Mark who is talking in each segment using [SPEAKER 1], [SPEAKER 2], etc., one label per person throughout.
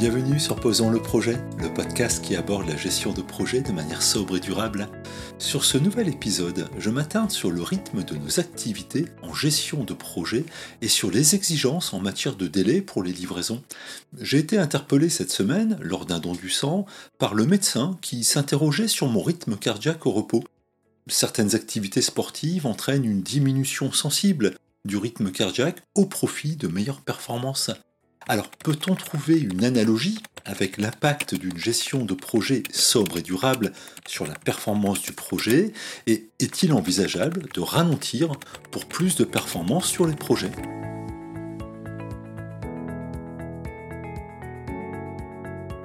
[SPEAKER 1] Bienvenue sur Posons le projet, le podcast qui aborde la gestion de projets de manière sobre et durable. Sur ce nouvel épisode, je m'attarde sur le rythme de nos activités en gestion de projet et sur les exigences en matière de délai pour les livraisons. J'ai été interpellé cette semaine, lors d'un don du sang, par le médecin qui s'interrogeait sur mon rythme cardiaque au repos. Certaines activités sportives entraînent une diminution sensible du rythme cardiaque au profit de meilleures performances. Alors peut-on trouver une analogie avec l'impact d'une gestion de projet sobre et durable sur la performance du projet et est-il envisageable de ralentir pour plus de performance sur les projets?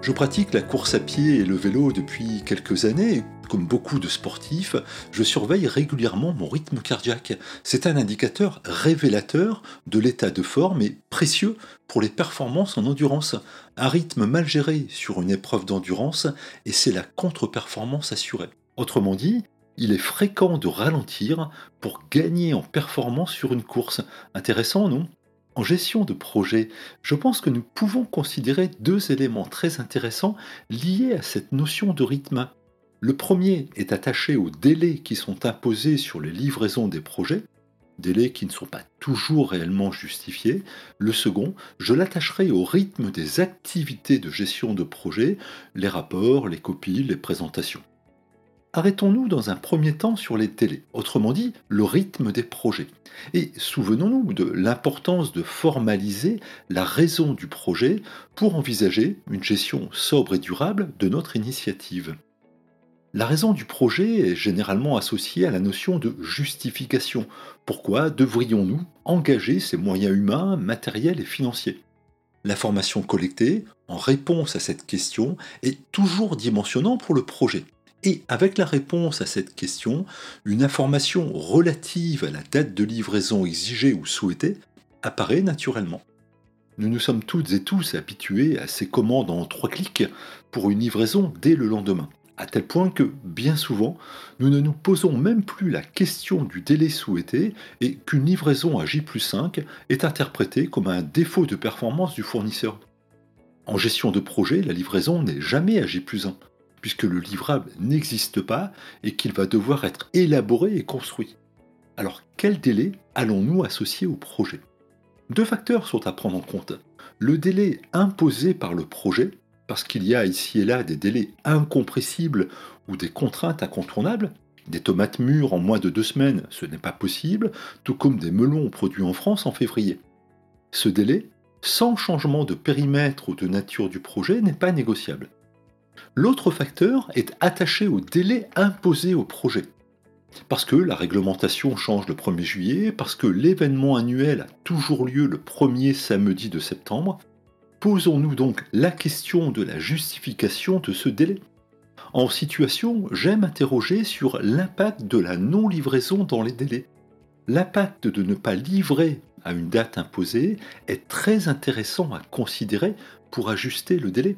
[SPEAKER 1] Je pratique la course à pied et le vélo depuis quelques années. Comme beaucoup de sportifs, je surveille régulièrement mon rythme cardiaque. C'est un indicateur révélateur de l'état de forme et précieux pour les performances en endurance. Un rythme mal géré sur une épreuve d'endurance et c'est la contre-performance assurée. Autrement dit, il est fréquent de ralentir pour gagner en performance sur une course. Intéressant, non? En gestion de projet, je pense que nous pouvons considérer deux éléments très intéressants liés à cette notion de rythme. Le premier est attaché aux délais qui sont imposés sur les livraisons des projets, délais qui ne sont pas toujours réellement justifiés. Le second, je l'attacherai au rythme des activités de gestion de projet, les rapports, les copies, les présentations. Arrêtons-nous dans un premier temps sur les délais, autrement dit le rythme des projets. Et souvenons-nous de l'importance de formaliser la raison du projet pour envisager une gestion sobre et durable de notre initiative. La raison du projet est généralement associée à la notion de justification. Pourquoi devrions-nous engager ces moyens humains, matériels et financiers? L'information collectée, en réponse à cette question, est toujours dimensionnant pour le projet. Et avec la réponse à cette question, une information relative à la date de livraison exigée ou souhaitée apparaît naturellement. Nous nous sommes toutes et tous habitués à ces commandes en trois clics pour une livraison dès le lendemain, à tel point que, bien souvent, nous ne nous posons même plus la question du délai souhaité et qu'une livraison à J 5 est interprétée comme un défaut de performance du fournisseur. En gestion de projet, la livraison n'est jamais à J 1 puisque le livrable n'existe pas et qu'il va devoir être élaboré et construit. Alors quel délai allons-nous associer au projet? Deux facteurs sont à prendre en compte. Le délai imposé par le projet, parce qu'il y a ici et là des délais incompressibles ou des contraintes incontournables, des tomates mûres en moins de deux semaines, ce n'est pas possible, tout comme des melons produits en France en février. Ce délai, sans changement de périmètre ou de nature du projet, n'est pas négociable. L'autre facteur est attaché au délai imposé au projet. Parce que la réglementation change le 1er juillet, parce que l'événement annuel a toujours lieu le premier samedi de septembre, posons-nous donc la question de la justification de ce délai. En situation, j'aime interroger sur l'impact de la non-livraison dans les délais. L'impact de ne pas livrer à une date imposée est très intéressant à considérer pour ajuster le délai.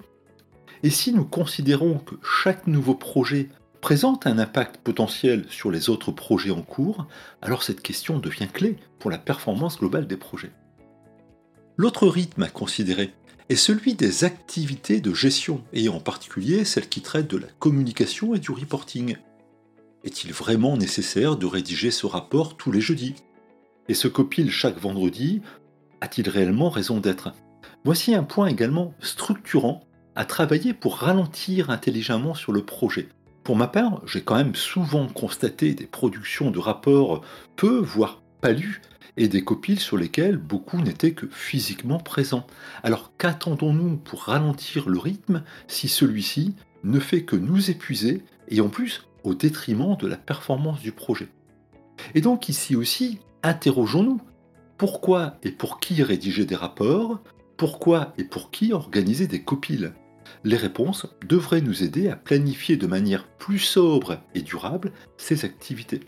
[SPEAKER 1] Et si nous considérons que chaque nouveau projet présente un impact potentiel sur les autres projets en cours, alors cette question devient clé pour la performance globale des projets. L'autre rythme à considérer est celui des activités de gestion, et en particulier celles qui traitent de la communication et du reporting. Est-il vraiment nécessaire de rédiger ce rapport tous les jeudis? Et ce copile chaque vendredi a-t-il réellement raison d'être? Voici un point également structurant à travailler pour ralentir intelligemment sur le projet. Pour ma part, j'ai quand même souvent constaté des productions de rapports peu, voire pas lus, et des copiles sur lesquels beaucoup n'étaient que physiquement présents. Alors qu'attendons-nous pour ralentir le rythme si celui-ci ne fait que nous épuiser, et en plus au détriment de la performance du projet? Et donc ici aussi, interrogeons-nous. Pourquoi et pour qui rédiger des rapports? Pourquoi et pour qui organiser des copiles? Les réponses devraient nous aider à planifier de manière plus sobre et durable ces activités.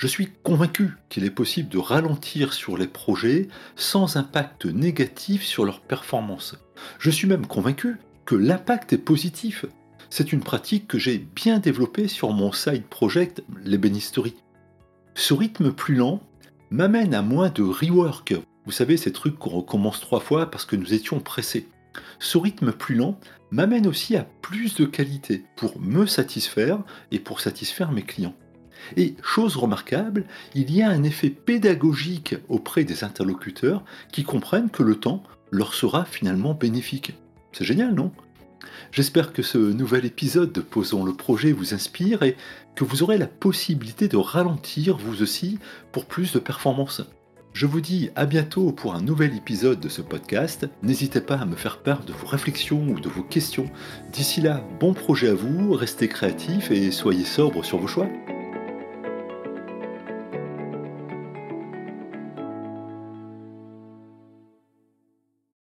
[SPEAKER 1] Je suis convaincu qu'il est possible de ralentir sur les projets sans impact négatif sur leur performance. Je suis même convaincu que l'impact est positif. c'est une pratique que j'ai bien développée sur mon side project l'ébénisterie. Ce rythme plus lent m'amène à moins de rework. Vous savez, ces trucs qu'on recommence trois fois parce que nous étions pressés. Ce rythme plus lent m'amène aussi à plus de qualité pour me satisfaire et pour satisfaire mes clients. Et chose remarquable, il y a un effet pédagogique auprès des interlocuteurs qui comprennent que le temps leur sera finalement bénéfique. C'est génial, non? J'espère que ce nouvel épisode de Posons le projet vous inspire et que vous aurez la possibilité de ralentir vous aussi pour plus de performance. Je vous dis à bientôt pour un nouvel épisode de ce podcast. N'hésitez pas à me faire part de vos réflexions ou de vos questions. D'ici là, bon projet à vous, restez créatifs et soyez sobres sur vos choix.